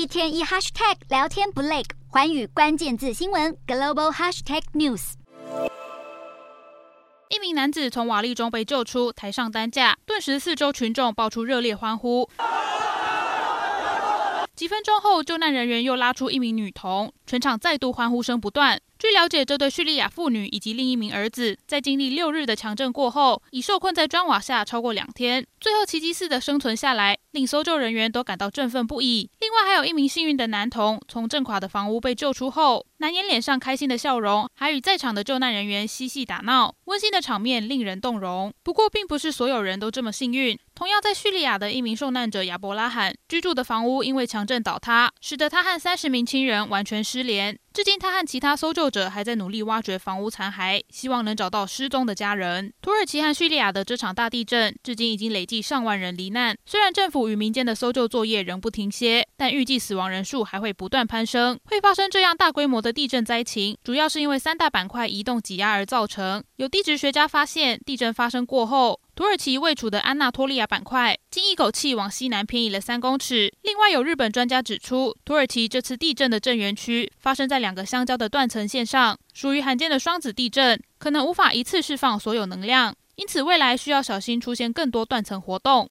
一天一 hashtag 聊天不累，寰宇关键字新闻 global hashtag news。一名男子从瓦砾中被救出，抬上担架，顿时四周群众爆出热烈欢呼。几分钟后，救难人员又拉出一名女童，全场再度欢呼声不断。据了解，这对叙利亚妇女以及另一名儿子，在经历六日的强震过后，已受困在砖瓦下超过两天，最后奇迹似的生存下来，令搜救人员都感到振奋不已。另外，还有一名幸运的男童，从震垮的房屋被救出后，难掩脸上开心的笑容，还与在场的救难人员嬉戏打闹，温馨的场面令人动容。不过，并不是所有人都这么幸运。同样在叙利亚的一名受难者亚伯拉罕，居住的房屋因为强震倒塌，使得他和三十名亲人完全失联。至今，他和其他搜救者还在努力挖掘房屋残骸，希望能找到失踪的家人。土耳其和叙利亚的这场大地震，至今已经累计上万人罹难。虽然政府与民间的搜救作业仍不停歇，但预计死亡人数还会不断攀升。会发生这样大规模的地震灾情，主要是因为三大板块移动挤压而造成。有地质学家发现，地震发生过后，土耳其位处的安纳托利亚板块竟一口气往西南偏移了三公尺。另外，有日本专家指出，土耳其这次地震的震源区发生在两个相交的断层线上，属于罕见的双子地震，可能无法一次释放所有能量，因此未来需要小心出现更多断层活动。